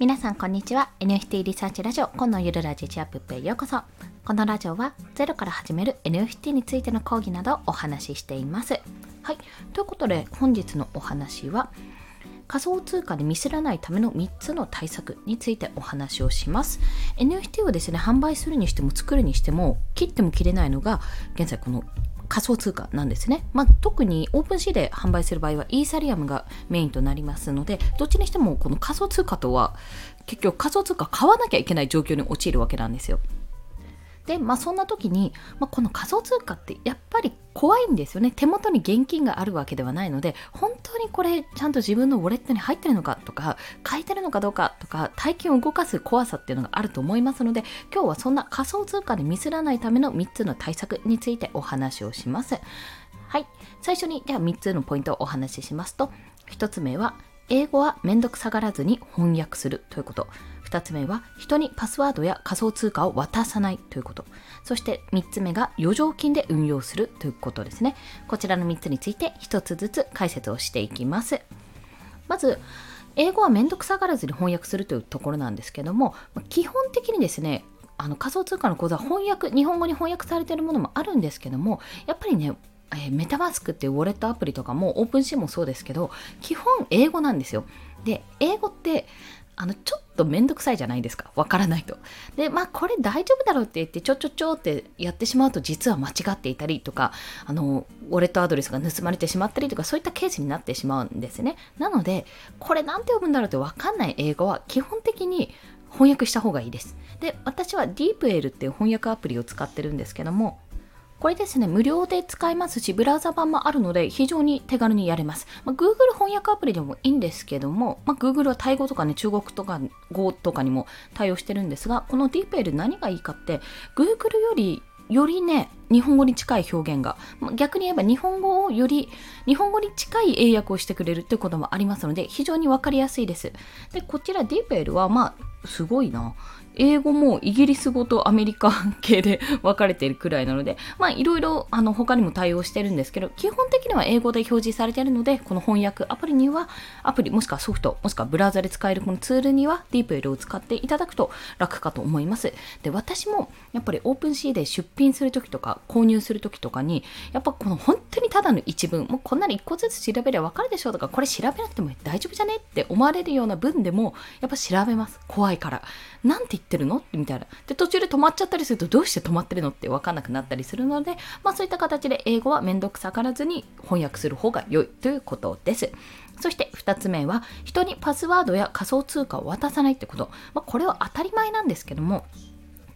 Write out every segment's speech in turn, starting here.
皆さんこんにちは。NFT リサーチラジオ今のゆるラジチアップへようこそ。このラジオはゼロから始める NFT についての講義などをお話ししています。はい。ということで本日のお話は仮想通貨でミスらないための3つの対策についてお話をします。NFT をですね販売するにしても作るにしても切っても切れないのが現在この仮想通貨なんですね。まあ、特にオープンシーで販売する場合はイーサリアムがメインとなりますので、どっちにしてもこの仮想通貨とは結局仮想通貨買わなきゃいけない状況に陥るわけなんですよ。で、まあそんな時に、まあ、この仮想通貨ってやっぱり怖いんですよね。手元に現金があるわけではないので、本当にこれちゃんと自分のウォレットに入ってるのかとか、書いてるのかどうかとか、大金を動かす怖さっていうのがあると思いますので、今日はそんな仮想通貨でミスらないための3つの対策についてお話をします。はい。最初に、では3つのポイントをお話ししますと、1つ目は、英語はめんどくさがらずに翻訳するということ。2つ目は人にパスワードや仮想通貨を渡さないということ。そして3つ目が余剰金で運用するということですね。こちらの3つについて1つずつ解説をしていきます。まず英語はめんどくさがらずに翻訳するというところなんですけども基本的にですねあの仮想通貨の講座翻訳日本語に翻訳されているものもあるんですけどもやっぱりねえー、メタマスクっていうウォレットアプリとかもオープンシーもそうですけど基本英語なんですよ。で英語ってあのちょっとめんどくさいじゃないですかわからないと。でまあこれ大丈夫だろうって言ってちょちょちょってやってしまうと実は間違っていたりとかあのウォレットアドレスが盗まれてしまったりとかそういったケースになってしまうんですね。なのでこれなんて読むんだろうってわかんない英語は基本的に翻訳した方がいいです。で私は DeepL っていう翻訳アプリを使ってるんですけどもこれですね、無料で使えますし、ブラウザ版もあるので、非常に手軽にやれます。まあ、Google 翻訳アプリでもいいんですけども、まあ、Google はタイ語とかね、中国とか語とかにも対応してるんですが、この DeepL 何がいいかって、Google よりよりね、日本語に近い表現が、逆に言えば日本語をより、日本語に近い英訳をしてくれるってこともありますので、非常にわかりやすいです。で、こちら DeepL は、まあ、すごいな。英語もイギリス語とアメリカ系で 分かれているくらいなので、まあいろいろあの他にも対応してるんですけど、基本的には英語で表示されているので、この翻訳アプリには、アプリもしくはソフト、もしくはブラウザで使えるこのツールには DeepL を使っていただくと楽かと思います。で、私もやっぱり OpenC で出品するときとか購入するときとかに、やっぱこの本当にただの一文、もうこんなに一個ずつ調べれば分かるでしょうとか、これ調べなくても大丈夫じゃねって思われるような文でも、やっぱ調べます。怖いから。なんて言ってるのみたいな。で、途中で止まっちゃったりすると、どうして止まってるのって分かんなくなったりするので、まあそういった形で英語はめんどくさからずに翻訳する方が良いということです。そして2つ目は、人にパスワードや仮想通貨を渡さないってこと。まあ、これは当たり前なんですけども、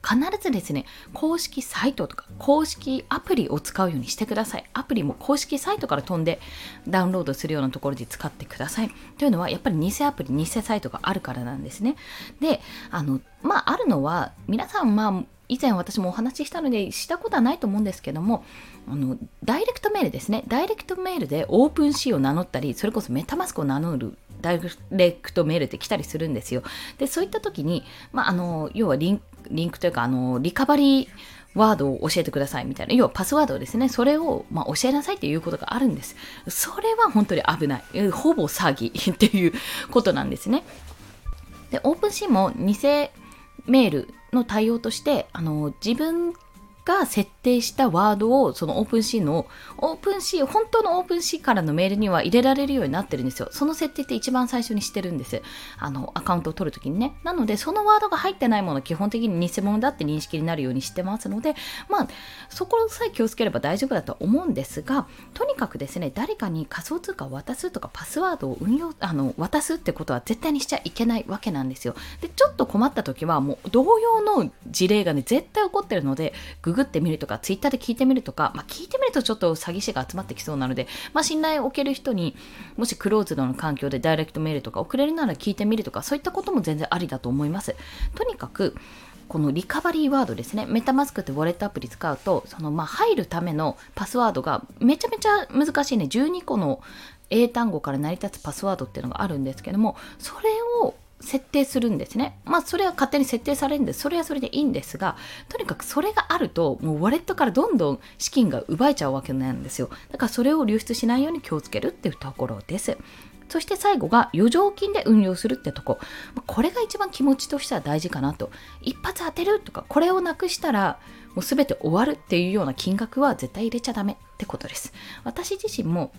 必ずですね、公式サイトとか公式アプリを使うようにしてください。アプリも公式サイトから飛んでダウンロードするようなところで使ってください。というのは、やっぱり偽アプリ、偽サイトがあるからなんですね。で、あの、まあ、あるのは、皆さん、まあ、以前私もお話ししたのでしたことはないと思うんですけどもあのダイレクトメールですねダイレクトメールでオープンシーを名乗ったりそれこそメタマスクを名乗るダイレクトメールって来たりするんですよ。で、そういった時に、まあ、あの、要はリンリンクというか、あの、リカバリーワードを教えてくださいみたいな、要はパスワードをですね、それを、まあ、教えなさいっていうことがあるんです。それは本当に危ない。ほぼ詐欺 っていうことなんですね。で、 OpenSea も偽メールの対応として、あの、自分が設定したワードをその OpenSea の OpenSea 本当の OpenSea からのメールには入れられるようになってるんですよ。その設定って一番最初にしてるんです。あのアカウントを取るときにね。なのでそのワードが入ってないもの基本的に偽物だって認識になるようにしてますのでまあそこさえ気をつければ大丈夫だと思うんですがとにかくですね誰かに仮想通貨を渡すとかパスワードを運用あの渡すってことは絶対にしちゃいけないわけなんですよ。でちょっと困った時はもう同様の事例がね絶対起こってるのでググってみるとか、ツイッターで聞いてみるとか、まあ、聞いてみるとちょっと詐欺師が集まってきそうなので、まあ、信頼を置ける人に、もしクローズドの環境でダイレクトメールとか送れるなら聞いてみるとか、そういったことも全然ありだと思います。とにかく、このリカバリーワードですね、メタマスクってウォレットアプリ使うと、そのまあ入るためのパスワードがめちゃめちゃ難しいね、12個の英単語から成り立つパスワードっていうのがあるんですけども、それ設定するんですね。まあそれは勝手に設定されるんでそれはそれでいいんですがとにかくそれがあるともうウォレットからどんどん資金が奪えちゃうわけなんですよ。だからそれを流出しないように気をつけるっていうところです。そして最後が余剰金で運用するってとこ。これが一番気持ちとしては大事かなと。一発当てるとか、これをなくしたら、もう全て終わるっていうような金額は絶対入れちゃダメってことです。私自身も、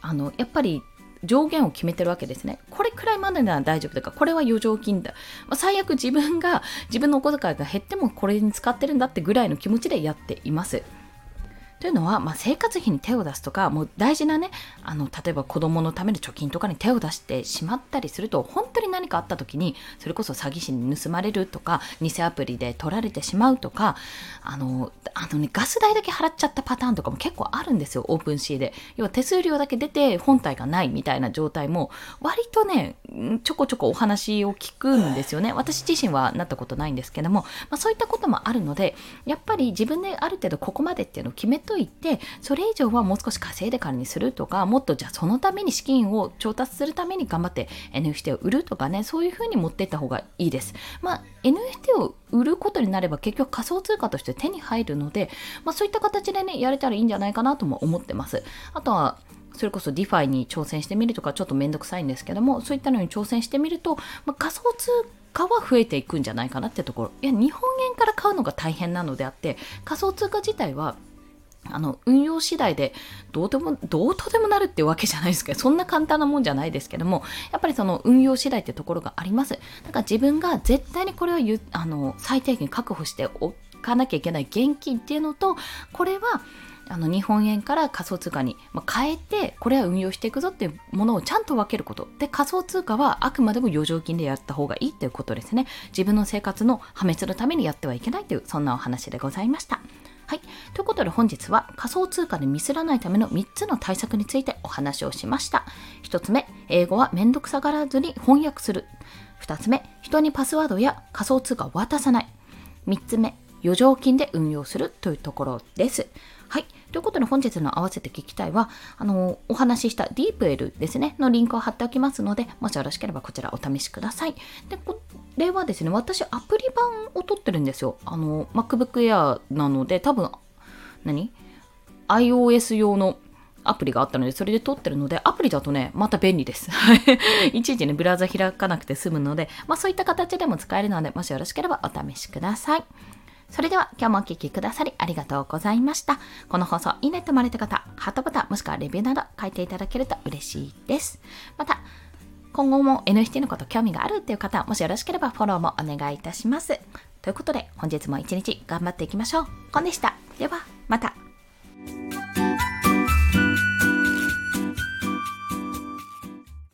あの、やっぱり上限を決めてるわけですね。これくらいまでなら大丈夫だか、これは余剰金だ。まあ、最悪自分が、自分のお小遣いが減ってもこれに使ってるんだってぐらいの気持ちでやっています。というのは、まあ、生活費に手を出すとかもう大事なねあの例えば子供のための貯金とかに手を出してしまったりすると本当に何かあった時にそれこそ詐欺師に盗まれるとか偽アプリで取られてしまうとかあのあの、ね、ガス代だけ払っちゃったパターンとかも結構あるんですよオープンシーで。要は手数料だけ出て本体がないみたいな状態も割とねちょこちょこお話を聞くんですよね私自身はなったことないんですけども、まあ、そういったこともあるのでやっぱり自分である程度ここまでっていうのを決めといてそれ以上はもう少し稼いでからにするとかもっとじゃあそのために資金を調達するために頑張って NFT を売るとかねそういうふうに持っていった方がいいです。まあ、NFT を売ることになれば結局仮想通貨として手に入るので、まあ、そういった形でねやれたらいいんじゃないかなとも思ってます。あとはそれこそ DeFi に挑戦してみるとかちょっとめんどくさいんですけどもそういったのに挑戦してみると、まあ、仮想通貨は増えていくんじゃないかなってところいや日本円から買うのが大変なのであって仮想通貨自体はあの運用次第でどうでもどうとでもなるってわけじゃないですけどそんな簡単なもんじゃないですけどもやっぱりその運用次第ってところがあります。だから自分が絶対にこれはあの最低限確保しておかなきゃいけない現金っていうのとこれはあの日本円から仮想通貨にま変えてこれは運用していくぞっていうものをちゃんと分けることで仮想通貨はあくまでも余剰金でやった方がいいということですね自分の生活の破滅のためにやってはいけないというそんなお話でございましたはい。ということで本日は仮想通貨でミスらないための3つの対策についてお話をしました。1つ目、英語はめんどくさがらずに翻訳する。2つ目、人にパスワードや仮想通貨を渡さない。3つ目、余剰金で運用するというところです。はい。ということで本日の合わせて聞きたいは、あの、お話ししたディープエルですね、のリンクを貼っておきますので、もしよろしければこちらお試しください。で、これはですね、私アプリ版を取ってるんですよ。あの、MacBook Air なので、多分、何 ?iOS 用のアプリがあったので、それで撮ってるので、アプリだとね、また便利です。いちいちね、ブラウザ開かなくて済むので、まあそういった形でも使えるので、もしよろしければお試しください。それでは今日もお聴きくださりありがとうございました。この放送いいねと思われた方、ハートボタンもしくはレビューなど書いていただけると嬉しいです。また、今後も NFT のこと興味があるっていう方、もしよろしければフォローもお願いいたします。ということで、本日も一日頑張っていきましょう。コンでした。では、また。